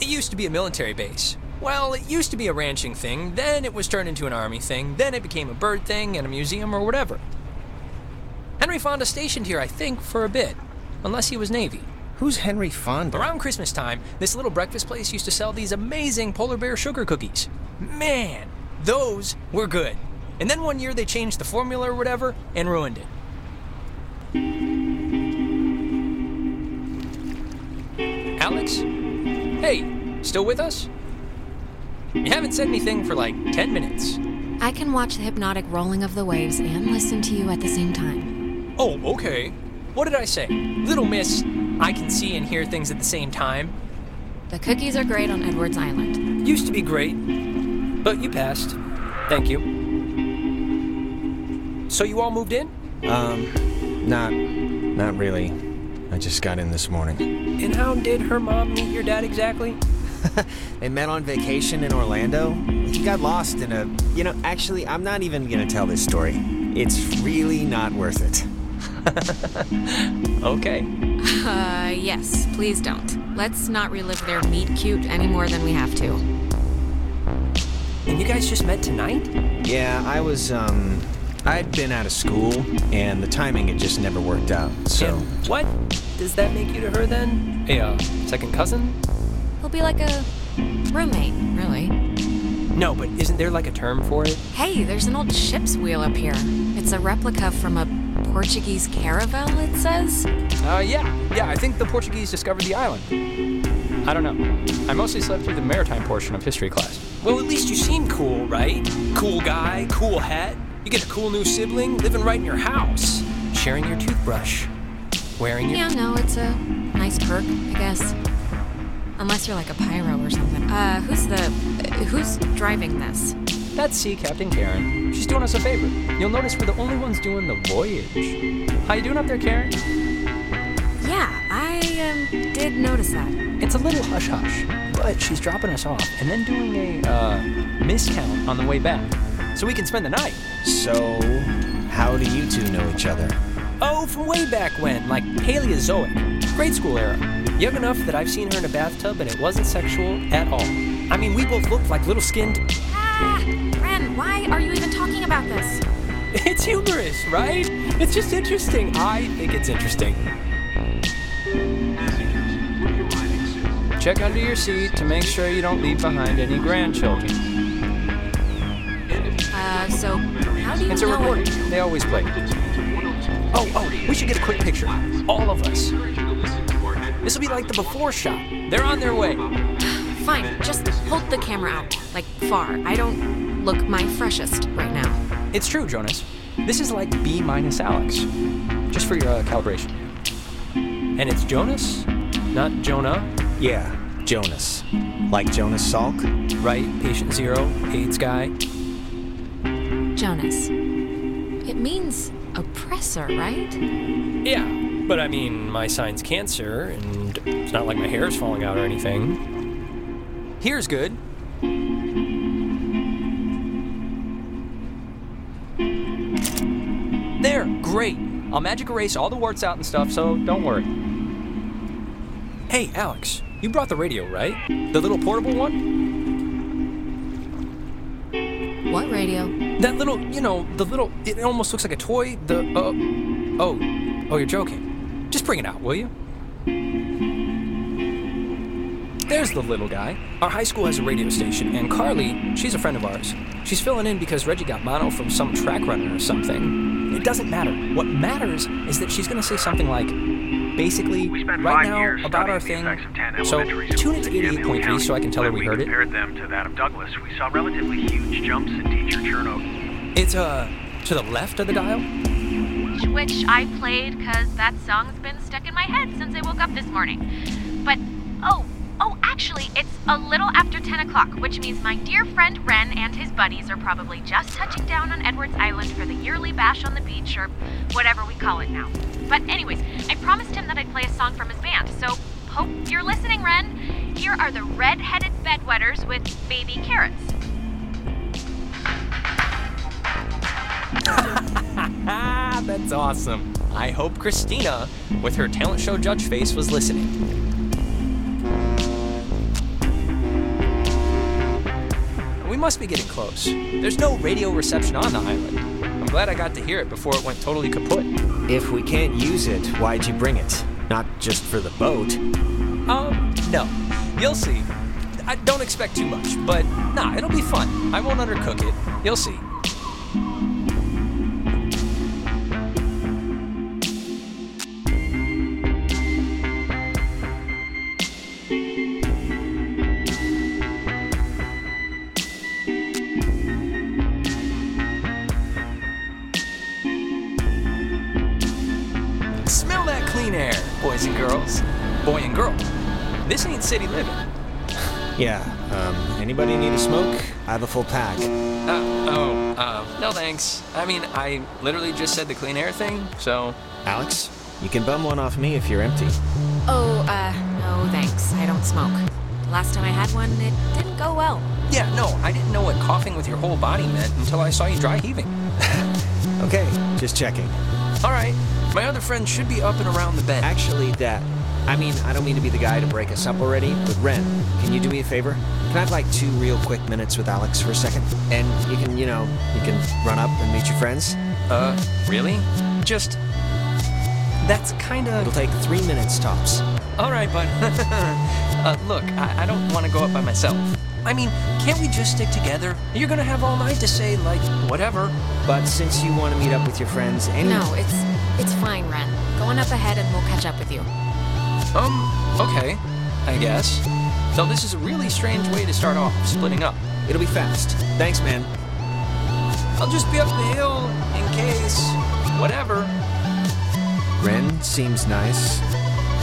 It used to be a military base. Well, it used to be a ranching thing, then it was turned into an army thing, then it became a bird thing and a museum or whatever. Henry Fonda stationed here, I think, for a bit, unless he was Navy. Who's Henry Fonda? Around Christmas time, this little breakfast place used to sell these amazing polar bear sugar cookies. Man, those were good. And then one year they changed the formula or whatever and ruined it. Alex? Hey, still with us? You haven't said anything for like 10 minutes. I can watch the hypnotic rolling of the waves and listen to you at the same time. Oh, okay. What did I say? Little miss, I can see and hear things at the same time. The cookies are great on Edwards Island. Used to be great, but you passed. Thank you. So you all moved in? Um, not, not really. I just got in this morning. And how did her mom meet your dad exactly? They met on vacation in Orlando. He got lost in a. You know, actually, I'm not even gonna tell this story. It's really not worth it. Okay. Uh, yes, please don't. Let's not relive their meet cute any more than we have to. And you guys just met tonight? Yeah, I was, um. I'd been out of school, and the timing had just never worked out, so. And what does that make you to her then? A uh, second cousin? He'll be like a roommate, really. No, but isn't there like a term for it? Hey, there's an old ship's wheel up here. It's a replica from a Portuguese caravel, it says. Uh, yeah. Yeah, I think the Portuguese discovered the island. I don't know. I mostly slept through the maritime portion of history class. Well, at least you seem cool, right? Cool guy, cool hat. You get a cool new sibling living right in your house, sharing your toothbrush, wearing your. Yeah, no, it's a nice perk, I guess. Unless you're like a pyro or something. Uh, who's the. who's driving this? That's Sea Captain Karen. She's doing us a favor. You'll notice we're the only ones doing the voyage. How you doing up there, Karen? Yeah, I um, did notice that. It's a little hush hush, but she's dropping us off and then doing a uh, miscount on the way back, so we can spend the night. So, how do you two know each other? Oh, from way back when, like Paleozoic, grade school era. Young enough that I've seen her in a bathtub and it wasn't sexual at all. I mean, we both looked like little skinned. Ah! Ren, why are you even talking about this? It's humorous, right? It's just interesting. I think it's interesting. Check under your seat to make sure you don't leave behind any grandchildren. Uh, so how do you It's a know it- recording. They always play. Oh, oh, we should get a quick picture. All of us. This will be like the before shot. They're on their way. Fine, just hold the camera out, like far. I don't look my freshest right now. It's true, Jonas. This is like B minus Alex. Just for your uh, calibration. And it's Jonas, not Jonah, Yeah, Jonas. Like Jonas Salk? right? Patient zero, AIDS guy. Jonas. It means oppressor, right? Yeah, but I mean, my sign's cancer, and it's not like my hair is falling out or anything. Here's good. There, great. I'll magic erase all the warts out and stuff, so don't worry. Hey, Alex, you brought the radio, right? The little portable one? What radio? That little, you know, the little, it almost looks like a toy. The, uh, oh, oh, you're joking. Just bring it out, will you? There's the little guy. Our high school has a radio station, and Carly, she's a friend of ours. She's filling in because Reggie got mono from some track runner or something. It doesn't matter. What matters is that she's gonna say something like, basically, We spent right five now years about our thing. the effects of 10 So tune schools into in Yamhill 88.3 so I can tell her County. we heard it. compared them to that of Douglas, we saw relatively huge jumps in teacher turnover. It's, uh, to the left of the dial? which I played because that song's been stuck in my head since I woke up this morning. But, oh, actually, it's a little after 10 o'clock, which means my dear friend Ren and his buddies are probably just touching down on Edwards Island for the yearly bash on the beach or whatever we call it now. But, anyways, I promised him that I'd play a song from his band, so hope you're listening, Ren. Here are the Red Headed Bedwetters with Baby Carrots. That's awesome. I hope Christina, with her talent show judge face, was listening. We must be getting close. There's no radio reception on the island. I'm glad I got to hear it before it went totally kaput. If we can't use it, why'd you bring it? Not just for the boat. Um, no. You'll see. I don't expect too much, but nah, it'll be fun. I won't undercook it. You'll see. Girls. Boy and girl. This ain't city living. Yeah, um, anybody need a smoke? I have a full pack. Uh, oh, uh, no thanks. I mean, I literally just said the clean air thing, so. Alex, you can bum one off me if you're empty. Oh, uh, no thanks. I don't smoke. Last time I had one, it didn't go well. Yeah, no, I didn't know what coughing with your whole body meant until I saw you dry heaving. Okay, just checking. Alright, my other friend should be up and around the bed. Actually, that. I mean, I don't mean to be the guy to break us up already, but Ren, can you do me a favor? Can I have like two real quick minutes with Alex for a second? And you can, you know, you can run up and meet your friends? Uh, really? Just. That's kinda. It'll take three minutes tops. Alright, bud. uh, look, I, I don't want to go up by myself. I mean, can't we just stick together? You're gonna have all night to say, like, whatever. But since you want to meet up with your friends, any. No, it's it's fine, Ren. Go on up ahead and we'll catch up with you. Um, okay, I guess. Though this is a really strange way to start off, splitting up. It'll be fast. Thanks, man. I'll just be up the hill in case. Whatever. Ren seems nice.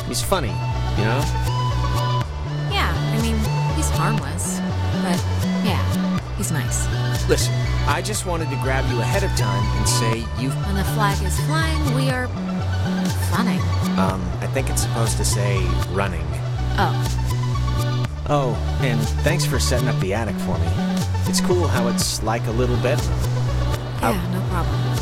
He's funny, you know? Yeah, I mean, he's harmless. But yeah, he's nice. Listen, I just wanted to grab you ahead of time and say you've. When the flag is flying, we are running. Um, I think it's supposed to say running. Oh, Oh, and thanks for setting up the attic for me. It's cool how it's like a little bedroom. yeah, no problem.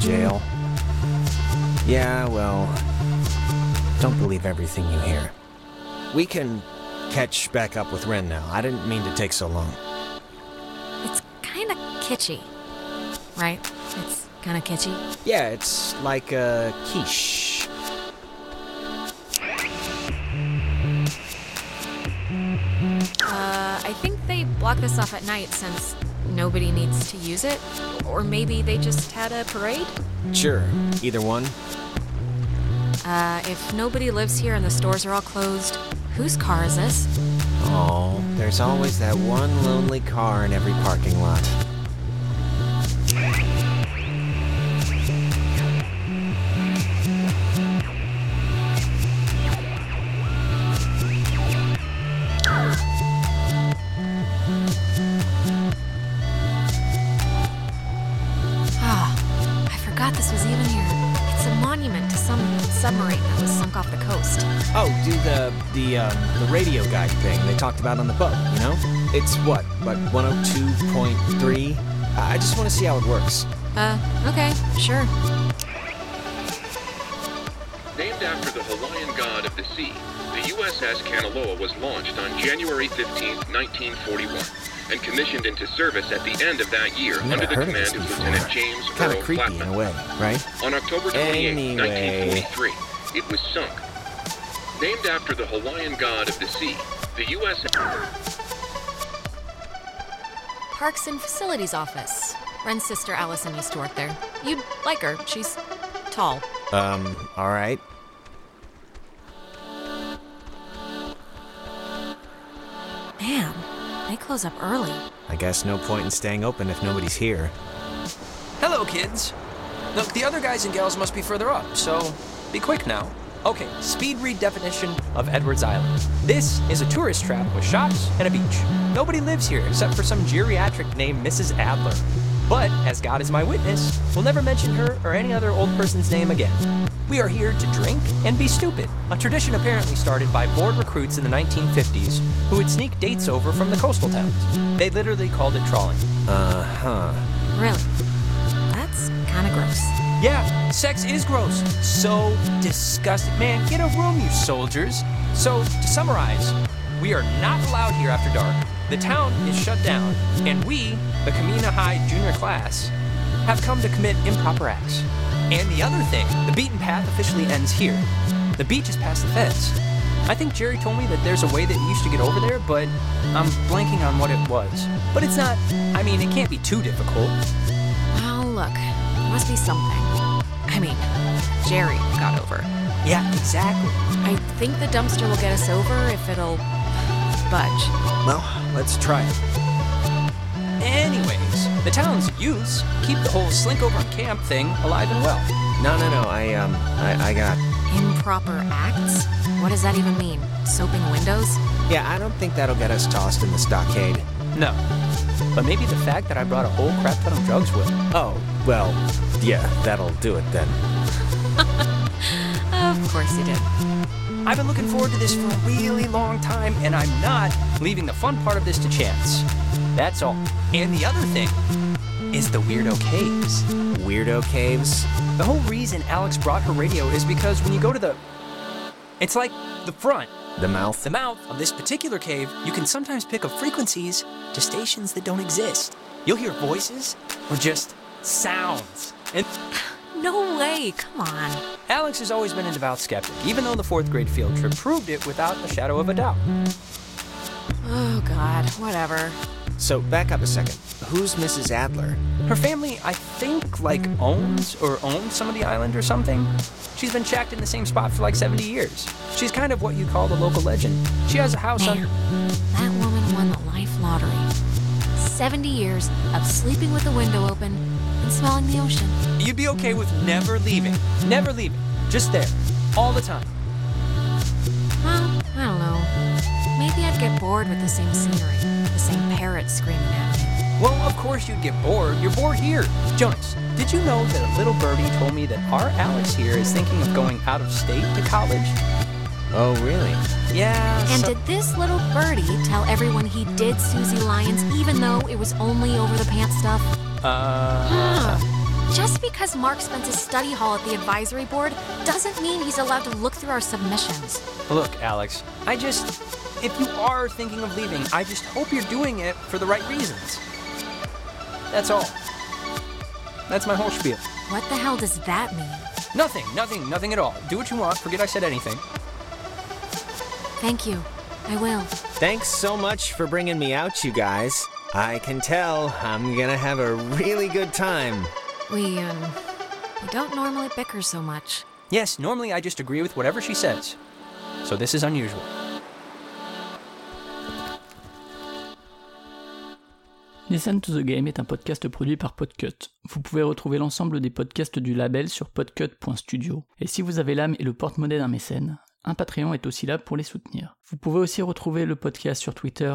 Jail. Yeah, well, don't believe everything you hear. We can catch back up with Ren now. I didn't mean to take so long. it's kind of kitschy, right? It's kind of kitschy. Yeah, it's like a quiche. Uh, I think they block this off at night since nobody needs to use it. Or maybe they just had a parade? Sure, either one. Uh, if nobody lives here and the stores are all closed, whose car is this? Oh, there's always that one lonely car in every parking lot. Sunk off the coast. Oh, do the the um, the radio guide thing they talked about on the boat. You know, it's what, like 102.3. I I just want to see how it works. Uh, okay, sure. Named after the Hawaiian god of the sea, the USS Kanaloa was launched on January 15, 1941, and commissioned into service at the end of that year Never under the command of. Lieutenant James Kind Earl of creepy Flatman. in a way, right? On October 28, Anyway. 1943, it was sunk. Named after the Hawaiian god of the sea, the U.S. Parks and Facilities Office. Ren's sister Allison used to work there. You'd like her. She's tall. Um, all right. Man, they close up early. I guess no point in staying open if nobody's here. Hello, kids. Look, the other guys and gals must be further up, so be quick now. Okay, speed read definition of Edwards Island. This is a tourist trap with shops and a beach. Nobody lives here except for some geriatric named Mrs. Adler. But, as God is my witness, we'll never mention her or any other old person's name again. We are here to drink and be stupid. A tradition apparently started by bored recruits in the 1950s who would sneak dates over from the coastal towns. They literally called it trawling. Uh huh. Really? That's kind of gross. Yeah, sex is gross. So disgusting. Man, get a room, you soldiers. So, to summarize, we are not allowed here after dark. The town is shut down, and we, the Camena High junior class, have come to commit improper acts. And the other thing, the beaten path officially ends here. The beach is past the fence. I think Jerry told me that there's a way that you used to get over there, but I'm blanking on what it was. But it's not, I mean, it can't be too difficult. Well, look, there must be something. I mean, Jerry got over. Yeah, exactly. I think the dumpster will get us over if it'll budge. Well, let's try it. Anyways, the town's youths keep the whole slink over camp thing alive and well. No, no, no. I um, I, I got. Improper acts? What does that even mean? Soaping windows? Yeah, I don't think that'll get us tossed in the stockade. No. But maybe the fact that I brought a whole crap ton of drugs will. Oh, well, yeah, that'll do it then. Of course you did. I've been looking forward to this for a really long time, and I'm not leaving the fun part of this to chance. That's all. And the other thing is the Weirdo Caves. Weirdo caves. The whole reason Alex brought her radio is because when you go to the. It's like the front, The mouth. the mouth of this particular cave, you can sometimes pick up frequencies to stations that don't exist. You'll hear voices or just sounds. And No way, come on. Alex has always been a devout skeptic, even though the fourth grade field trip proved it without a shadow of a doubt. Oh, God, whatever. So back up a second. Who's Mrs. Adler? Her family, I think, like owns or owned some of the island or something. She's been shacked in the same spot for like 70 years. She's kind of what you call the local legend. She has a house Man, on. that woman won the life lottery. 70 years of sleeping with the window open and smelling the ocean. You'd be okay with never leaving. Never leaving. Just there. All the time. Well, I don't know. Maybe I'd get bored with the same scenery, the same parrots screaming at me. Well, of course you'd get bored. You're bored here. Jonas, did you know that a little birdie told me that our Alex here is thinking of going out of state to college? Oh, really? Yeah. And so- did this little birdie tell everyone he did Susie Lyons even though it was only over the pants stuff? Uh. Just because Mark spent his study hall at the advisory board doesn't mean he's allowed to look through our submissions. Look, Alex, I just. If you are thinking of leaving, I just hope you're doing it for the right reasons. That's all. That's my whole spiel. What the hell does that mean? Nothing, nothing, nothing at all. Do what you want. Forget I said anything. Thank you. I will. Thanks so much for bringing me out, you guys. I can tell I'm gonna have a really good time. We, um, we don't normally bicker so much. Yes, normally I just agree with whatever she says. So this is unusual. Listen to the Game est un podcast produit par Podcut. Vous pouvez retrouver l'ensemble des podcasts du label sur podcut.studio. Et si vous avez l'âme et le porte-monnaie d'un mécène, un Patreon est aussi là pour les soutenir. Vous pouvez aussi retrouver le podcast sur Twitter,